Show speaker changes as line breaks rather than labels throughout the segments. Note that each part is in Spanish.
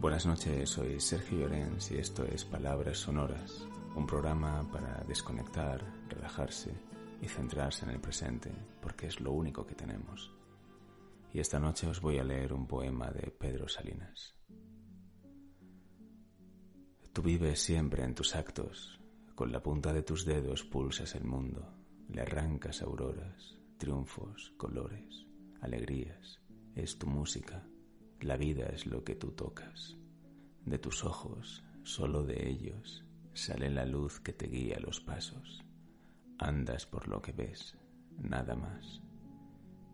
Buenas noches, soy Sergio Llorens y esto es Palabras Sonoras, un programa para desconectar, relajarse y centrarse en el presente, porque es lo único que tenemos. Y esta noche os voy a leer un poema de Pedro Salinas. Tú vives siempre en tus actos, con la punta de tus dedos pulsas el mundo, le arrancas auroras, triunfos, colores, alegrías, es tu música la vida es lo que tú tocas. De tus ojos, solo de ellos, sale la luz que te guía los pasos. Andas por lo que ves, nada más.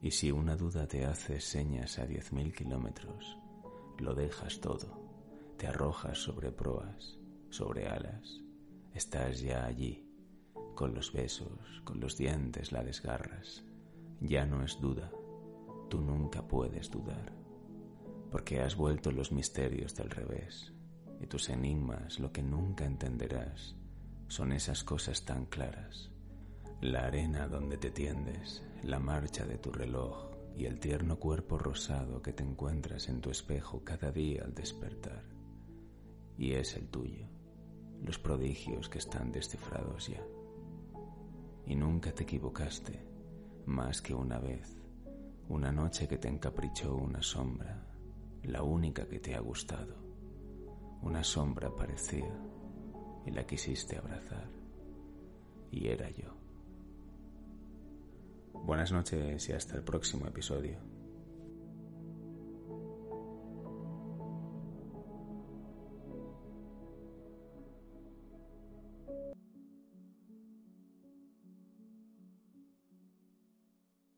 Y si una duda te hace señas a diez mil kilómetros, lo dejas todo, te arrojas sobre proas, sobre alas, estás ya allí, con los besos, con los dientes la desgarras. Ya no es duda, tú nunca puedes dudar porque has vuelto los misterios del revés, y tus enigmas, lo que nunca entenderás, son esas cosas tan claras, la arena donde te tiendes, la marcha de tu reloj y el tierno cuerpo rosado que te encuentras en tu espejo cada día al despertar. Y es el tuyo, los prodigios que están descifrados ya. Y nunca te equivocaste, más que una vez, una noche que te encaprichó una sombra la única que te ha gustado. Una sombra parecía y la quisiste abrazar. Y era yo. Buenas noches y hasta el próximo episodio.